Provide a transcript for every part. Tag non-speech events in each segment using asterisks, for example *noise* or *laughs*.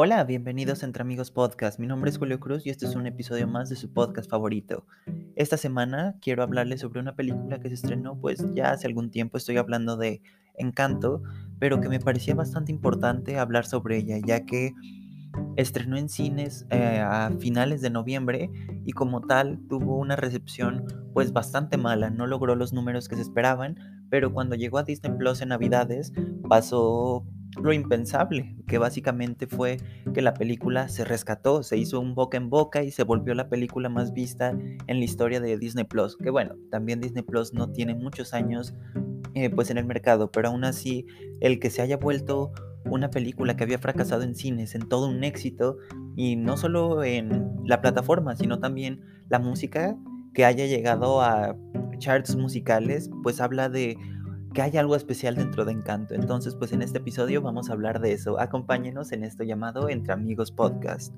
Hola, bienvenidos a Entre Amigos Podcast. Mi nombre es Julio Cruz y este es un episodio más de su podcast favorito. Esta semana quiero hablarles sobre una película que se estrenó pues ya hace algún tiempo. Estoy hablando de Encanto, pero que me parecía bastante importante hablar sobre ella, ya que estrenó en cines eh, a finales de noviembre y como tal tuvo una recepción pues bastante mala. No logró los números que se esperaban, pero cuando llegó a Disney Plus en Navidades pasó lo impensable, que básicamente fue que la película se rescató, se hizo un boca en boca y se volvió la película más vista en la historia de Disney Plus. Que bueno, también Disney Plus no tiene muchos años eh, pues en el mercado, pero aún así el que se haya vuelto una película que había fracasado en cines, en todo un éxito, y no solo en la plataforma, sino también la música que haya llegado a charts musicales, pues habla de que hay algo especial dentro de Encanto. Entonces, pues en este episodio vamos a hablar de eso. Acompáñenos en esto llamado Entre Amigos Podcast.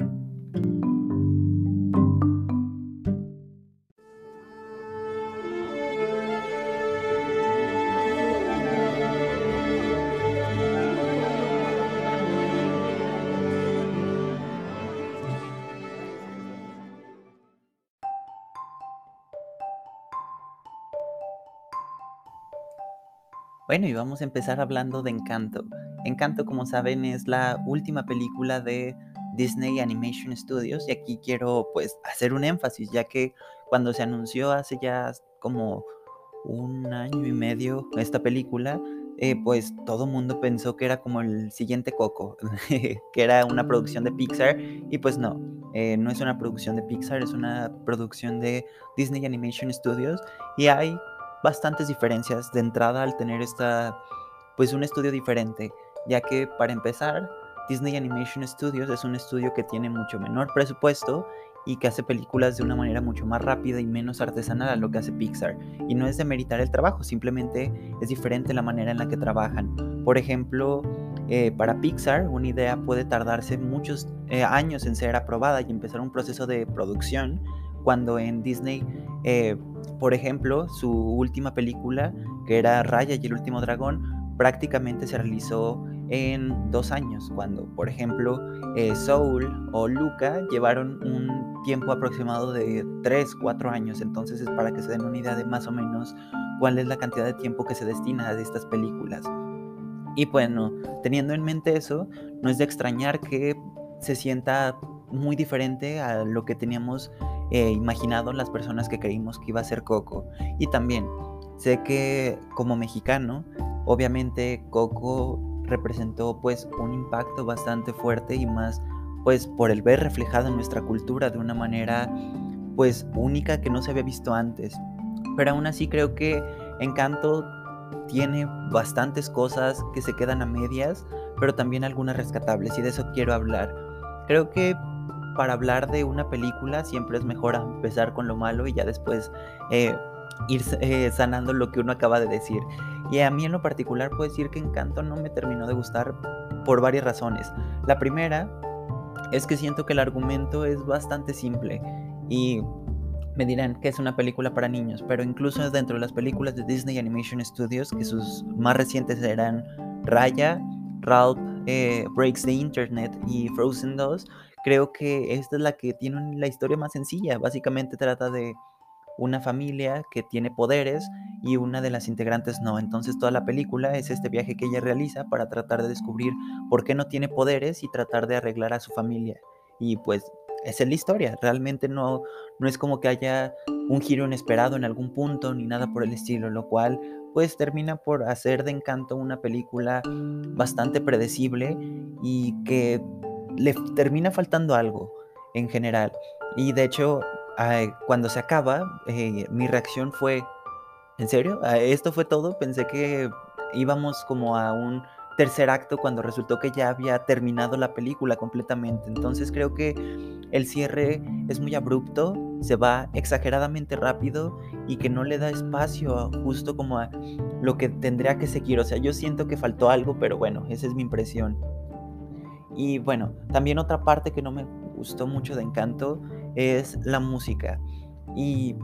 Bueno, y vamos a empezar hablando de Encanto. Encanto, como saben, es la última película de Disney Animation Studios y aquí quiero pues hacer un énfasis, ya que cuando se anunció hace ya como un año y medio esta película, eh, pues todo mundo pensó que era como el siguiente Coco, *laughs* que era una producción de Pixar y pues no, eh, no es una producción de Pixar, es una producción de Disney Animation Studios y hay bastantes diferencias de entrada al tener esta, pues un estudio diferente, ya que para empezar, Disney Animation Studios es un estudio que tiene mucho menor presupuesto y que hace películas de una manera mucho más rápida y menos artesanal a lo que hace Pixar. Y no es de meritar el trabajo, simplemente es diferente la manera en la que trabajan. Por ejemplo, eh, para Pixar una idea puede tardarse muchos eh, años en ser aprobada y empezar un proceso de producción, cuando en Disney eh, por ejemplo, su última película, que era Raya y el último dragón, prácticamente se realizó en dos años, cuando, por ejemplo, eh, Soul o Luca llevaron un tiempo aproximado de 3, 4 años. Entonces es para que se den una idea de más o menos cuál es la cantidad de tiempo que se destina a estas películas. Y bueno, teniendo en mente eso, no es de extrañar que se sienta muy diferente a lo que teníamos eh, imaginado las personas que creímos que iba a ser Coco. Y también sé que como mexicano, obviamente Coco representó pues un impacto bastante fuerte y más pues por el ver reflejado en nuestra cultura de una manera pues única que no se había visto antes. Pero aún así creo que Encanto tiene bastantes cosas que se quedan a medias, pero también algunas rescatables y de eso quiero hablar. Creo que para hablar de una película siempre es mejor empezar con lo malo y ya después eh, ir eh, sanando lo que uno acaba de decir. Y a mí en lo particular puedo decir que Encanto no me terminó de gustar por varias razones. La primera es que siento que el argumento es bastante simple y me dirán que es una película para niños, pero incluso dentro de las películas de Disney Animation Studios, que sus más recientes eran Raya, Ralph eh, Breaks the Internet y Frozen 2, creo que esta es la que tiene la historia más sencilla. Básicamente trata de una familia que tiene poderes y una de las integrantes no. Entonces toda la película es este viaje que ella realiza para tratar de descubrir por qué no tiene poderes y tratar de arreglar a su familia. Y pues esa es la historia. Realmente no, no es como que haya un giro inesperado en algún punto ni nada por el estilo, lo cual pues termina por hacer de encanto una película bastante predecible y que le termina faltando algo en general. Y de hecho, cuando se acaba, eh, mi reacción fue, ¿en serio? ¿Esto fue todo? Pensé que íbamos como a un tercer acto cuando resultó que ya había terminado la película completamente. Entonces creo que el cierre es muy abrupto, se va exageradamente rápido y que no le da espacio justo como a lo que tendría que seguir. O sea, yo siento que faltó algo, pero bueno, esa es mi impresión. Y bueno, también otra parte que no me gustó mucho de Encanto es la música. Y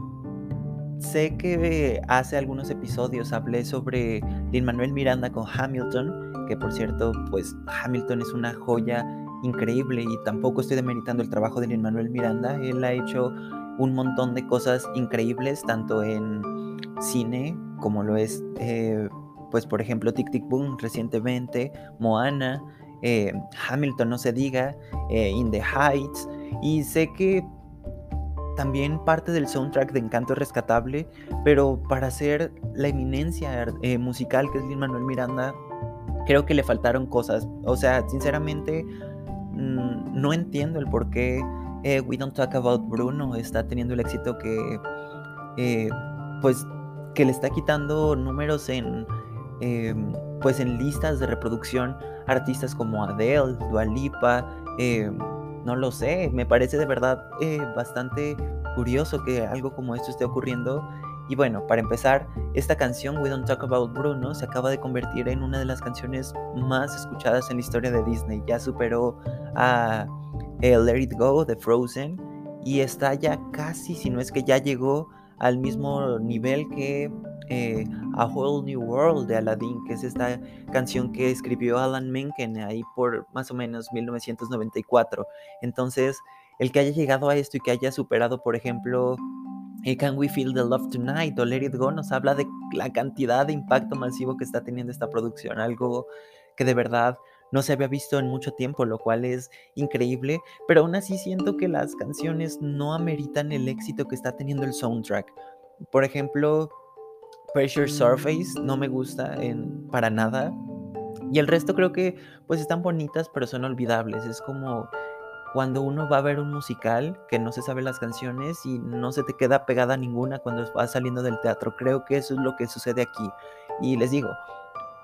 sé que hace algunos episodios hablé sobre Lin Manuel Miranda con Hamilton, que por cierto, pues Hamilton es una joya increíble y tampoco estoy demeritando el trabajo de Lin Manuel Miranda. Él ha hecho un montón de cosas increíbles, tanto en cine como lo es, eh, pues por ejemplo, Tic Tic Boom recientemente, Moana, eh, Hamilton, no se diga, eh, In the Heights, y sé que también parte del soundtrack de Encanto es rescatable, pero para ser la eminencia musical que es Lin Manuel Miranda, creo que le faltaron cosas. O sea, sinceramente, mm, no entiendo el por qué We Don't Talk About Bruno está teniendo el éxito que, pues, que le está quitando números en, em, pues en listas de reproducción artistas como Adele, Dua Lipa, em, no lo sé, me parece de verdad eh, bastante curioso que algo como esto esté ocurriendo. Y bueno, para empezar, esta canción We Don't Talk About Bruno se acaba de convertir en una de las canciones más escuchadas en la historia de Disney. Ya superó a eh, Let It Go de Frozen y está ya casi, si no es que ya llegó al mismo nivel que eh, A Whole New World de Aladdin, que es esta canción que escribió Alan Menken ahí por más o menos 1994. Entonces, el que haya llegado a esto y que haya superado, por ejemplo, eh, Can We Feel the Love Tonight o Let It Go, nos habla de la cantidad de impacto masivo que está teniendo esta producción, algo que de verdad no se había visto en mucho tiempo, lo cual es increíble, pero aún así siento que las canciones no ameritan el éxito que está teniendo el soundtrack. Por ejemplo, Pressure Surface no me gusta en, para nada. Y el resto creo que pues están bonitas, pero son olvidables. Es como cuando uno va a ver un musical que no se sabe las canciones y no se te queda pegada ninguna cuando vas saliendo del teatro. Creo que eso es lo que sucede aquí. Y les digo,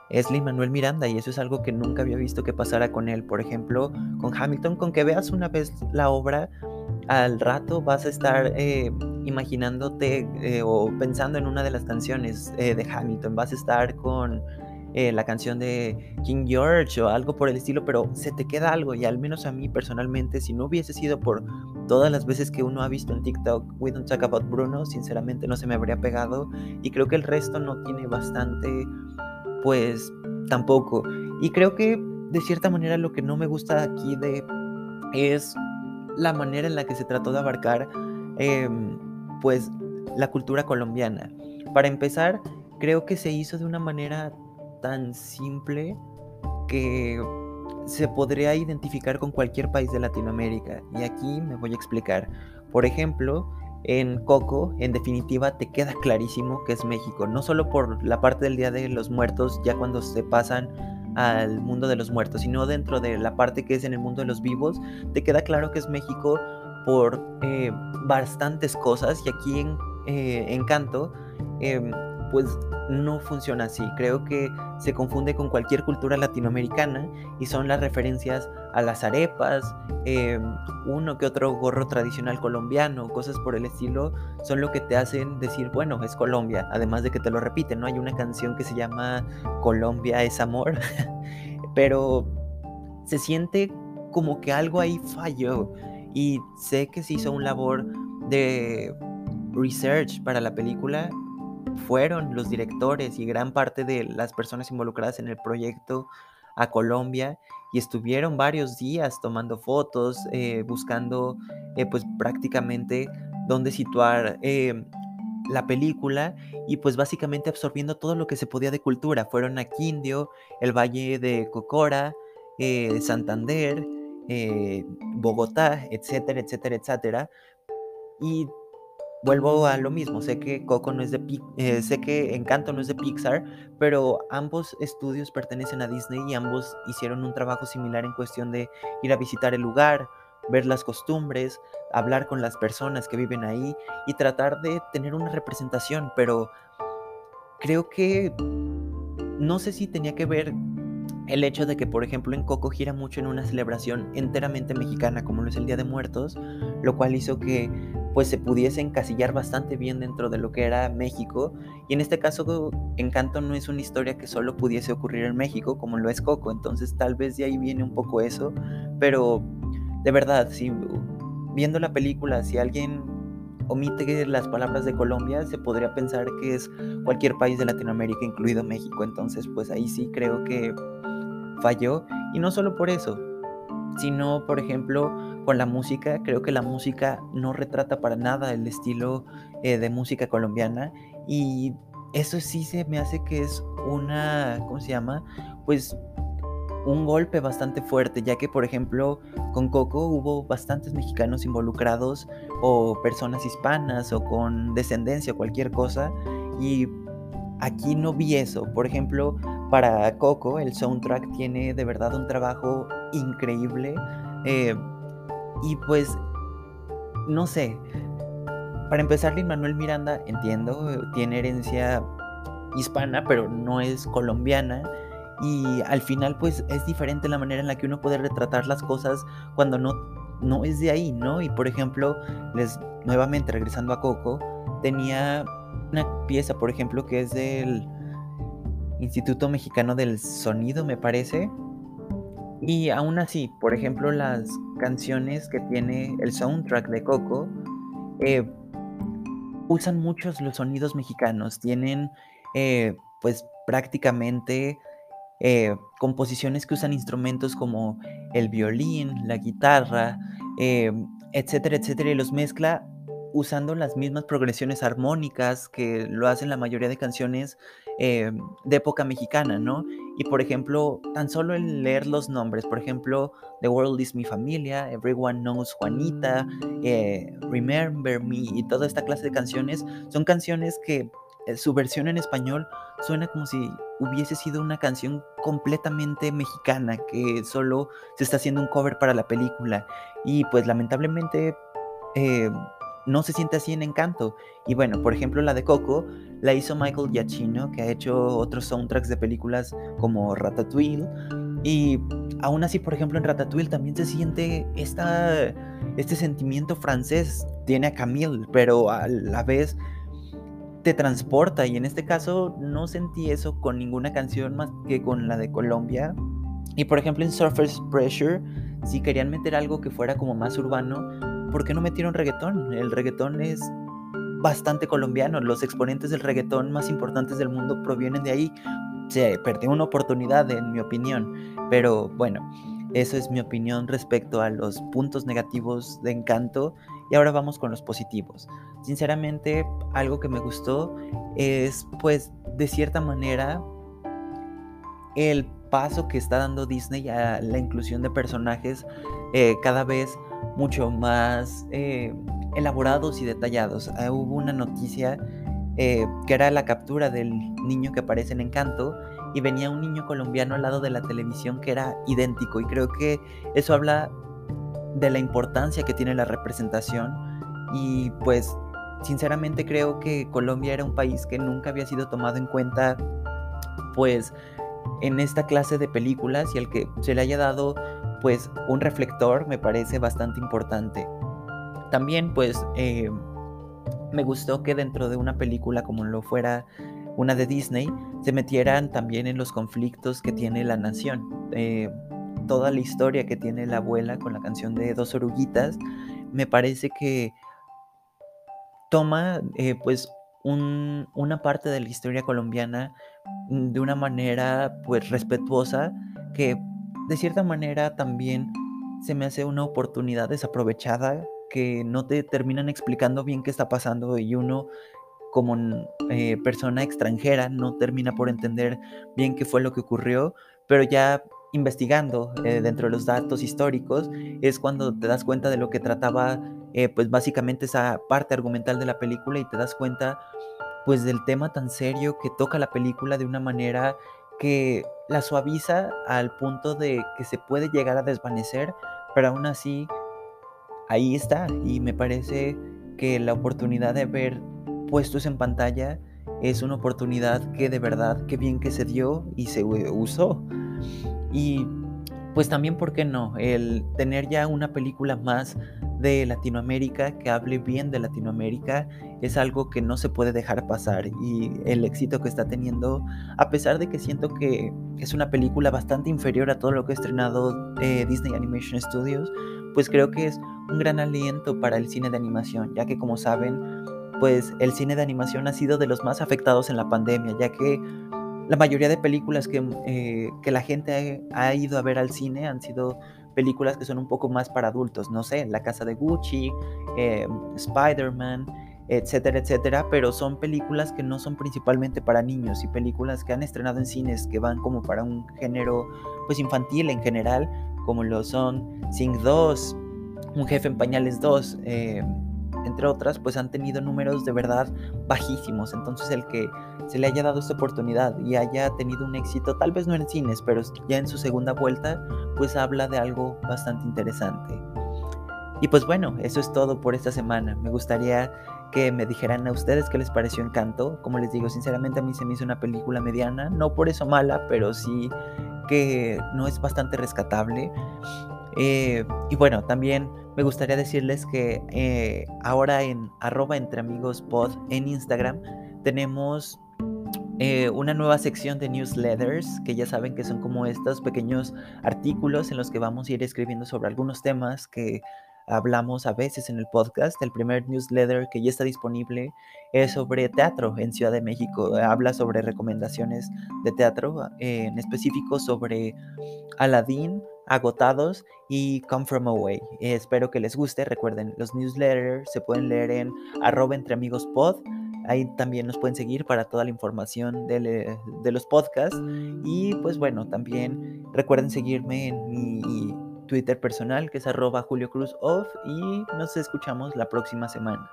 es Lin Manuel Miranda y eso es algo que nunca había visto que pasara con él. Por ejemplo, con Hamilton, con que veas una vez la obra, al rato vas a estar eh, imaginándote eh, o pensando en una de las canciones eh, de Hamilton. Vas a estar con la canción de King George o algo por el estilo, pero se te queda algo y al menos a mí personalmente, si no hubiese sido por todas las veces que uno ha visto en TikTok We Don't Talk About Bruno, sinceramente no se me habría pegado y creo que el resto no tiene bastante pues tampoco. Y creo que de cierta manera lo que no me gusta aquí de es la manera en la que se trató de abarcar em, pues la cultura colombiana. Para empezar, creo que se hizo de una manera tan simple que se podría identificar con cualquier país de Latinoamérica. Y aquí me voy a explicar. Por ejemplo, en Coco, en definitiva, te queda clarísimo que es México, no solo por la parte del Día de los Muertos, ya cuando se pasan al mundo de los muertos, sino dentro de la parte que es en el mundo de los vivos, te queda claro que es México por eh, bastantes cosas y aquí en eh, Encanto, em, pues no funciona así. Creo que se confunde con cualquier cultura latinoamericana y son las referencias a las arepas, em, uno que otro gorro tradicional colombiano, cosas por el estilo, son lo que te hacen decir, bueno, es Colombia, además de que te lo repiten, ¿no? Hay una canción que se llama Colombia es amor, *laughs* pero se siente como que algo ahí falló y sé que se hizo un labor de research para la película fueron los directores y gran parte de las personas involucradas en el proyecto a Colombia y estuvieron varios días tomando fotos, eh, buscando eh, pues prácticamente dónde situar eh, la película y pues básicamente absorbiendo todo lo que se podía de cultura. Fueron a Quindio, el Valle de Cocora, Santander, Bogotá, etcétera, etcétera, etcétera. Y vuelvo a lo mismo, sé que Coco no es de eh, sé que Encanto no es de Pixar, pero ambos estudios pertenecen a Disney y ambos hicieron un trabajo similar en cuestión de ir a visitar el lugar, ver las costumbres, hablar con las personas que viven ahí y tratar de tener una representación, pero creo que no sé si tenía que ver el hecho de que, por ejemplo, en Coco gira mucho en una celebración enteramente mexicana, como lo es el Día de Muertos, lo cual hizo que pues se pudiese encasillar bastante bien dentro de lo que era México. Y en este caso, Encanto no es una historia que solo pudiese ocurrir en México, como lo es Coco. Entonces, tal vez de ahí viene un poco eso. Pero, de verdad, si viendo la película, si alguien omite las palabras de Colombia, se podría pensar que es cualquier país de Latinoamérica, incluido México. Entonces, pues ahí sí creo que falló. Y no solo por eso, sino, por ejemplo, con la música. Creo que la música no retrata para nada el estilo eh, de música colombiana y eso sí se me hace que es una, ¿cómo se llama? Pues un golpe bastante fuerte, ya que por ejemplo con Coco hubo bastantes mexicanos involucrados o personas hispanas o con descendencia o cualquier cosa y aquí no vi eso. Por ejemplo, para Coco el soundtrack tiene de verdad un trabajo increíble eh, y pues no sé. Para empezar, Lin Manuel Miranda, entiendo, tiene herencia hispana, pero no es colombiana y al final pues es diferente la manera en la que uno puede retratar las cosas cuando no, no es de ahí, ¿no? Y por ejemplo, les nuevamente regresando a Coco, tenía una pieza, por ejemplo, que es del Instituto Mexicano del Sonido, me parece. Y aún así, por ejemplo, las canciones que tiene el soundtrack de Coco eh, usan muchos los sonidos mexicanos. Tienen, eh, pues, prácticamente eh, composiciones que usan instrumentos como el violín, la guitarra, etcétera, etcétera, y los mezcla usando las mismas progresiones armónicas que lo hacen la mayoría de canciones eh, de época mexicana, ¿no? Y por ejemplo, tan solo el leer los nombres, por ejemplo, The World is Mi Familia, Everyone Knows Juanita, Remember Me y toda esta clase de canciones, son canciones que su versión en español suena como si hubiese sido una canción completamente mexicana que solo se está haciendo un cover para la película y pues lamentablemente eh, no se siente así en Encanto. Y bueno por ejemplo la de Coco la hizo Michael Giacchino que ha hecho otros soundtracks de películas como Ratatouille. Y aún así por ejemplo en Ratatouille también se siente esta, este sentimiento francés. Tiene a Camille pero a la vez te transporta. Y en este caso no sentí eso con ninguna canción más que con la de Colombia. Y por ejemplo en Surface Pressure, si querían meter algo que fuera como más urbano, ¿por qué no metieron reggaetón? El reggaetón es bastante colombiano, los exponentes del reggaetón más importantes del mundo provienen de ahí. Se perdió una oportunidad en mi opinión, pero bueno, eso es mi opinión respecto a los puntos negativos de Encanto y ahora vamos con los positivos. Sinceramente, algo que me gustó es, pues, de cierta manera, el paso que está dando Disney a la inclusión de personajes eh, cada vez mucho más eh, elaborados y detallados. Ah, hubo una noticia eh, que era la captura del niño que aparece en Encanto y venía un niño colombiano al lado de la televisión que era idéntico y creo que eso habla de la importancia que tiene la representación y pues sinceramente creo que Colombia era un país que nunca había sido tomado en cuenta pues en esta clase de películas y al que se le haya dado pues un reflector me parece bastante importante. También pues eh, me gustó que dentro de una película como lo fuera una de Disney se metieran también en los conflictos que tiene la nación. Eh, toda la historia que tiene la abuela con la canción de Dos Oruguitas, me parece que toma eh, pues una parte de la historia colombiana de una manera pues respetuosa que de cierta manera también se me hace una oportunidad desaprovechada que no te terminan explicando bien qué está pasando y uno como eh, persona extranjera no termina por entender bien qué fue lo que ocurrió, pero ya investigando eh, dentro de los datos históricos es cuando te das cuenta de lo que trataba eh, pues básicamente esa parte argumental de la película y te das cuenta pues del tema tan serio que toca la película de una manera que la suaviza al punto de que se puede llegar a desvanecer, pero aún así ahí está y me parece que la oportunidad de ver puestos en pantalla es una oportunidad que de verdad, qué bien que se dio y se usó. Y pues también, ¿por qué no? El tener ya una película más de Latinoamérica que hable bien de Latinoamérica es algo que no se puede dejar pasar y el éxito que está teniendo, a pesar de que siento que es una película bastante inferior a todo lo que ha estrenado eh, Disney Animation Studios, pues creo que es un gran aliento para el cine de animación, ya que como saben, pues el cine de animación ha sido de los más afectados en la pandemia, ya que la mayoría de películas que, eh, que la gente ha, ido a ver al cine han sido películas que son un poco más para adultos, no sé, La Casa de Gucci, eh, Spider-Man, etcétera, etcétera, pero son películas que no son principalmente para niños y películas que han estrenado en cines que van como para un género pues infantil en general, como lo son Sing 2, Un jefe en pañales 2, eh, entre otras, pues han tenido números de verdad bajísimos. Entonces el que se le haya dado esta oportunidad y haya tenido un éxito, tal vez no en cines, pero ya en su segunda vuelta, pues habla de algo bastante interesante. Y pues bueno, eso es todo por esta semana. Me gustaría que me dijeran a ustedes qué les pareció Encanto. Como les digo, sinceramente a mí se me hizo una película mediana, no por eso mala, pero sí que no es bastante rescatable. Eh, y bueno, también me gustaría decirles que eh, ahora en arroba entre amigos en Instagram tenemos eh, una nueva sección de newsletters que ya saben que son como estos pequeños artículos en los que vamos a ir escribiendo sobre algunos temas que hablamos a veces en el podcast. El primer newsletter que ya está disponible es sobre teatro en Ciudad de México. Habla sobre recomendaciones de teatro, en específico sobre Aladdin, Agotados y Come From Away. espero que les guste. Recuerden, los newsletters se pueden leer en arroba entre amigos. Ahí también nos pueden seguir para toda la información de, de los podcasts. Y pues bueno, también recuerden seguirme en mi Twitter personal que es arroba Julio Cruz Off y nos escuchamos la próxima semana.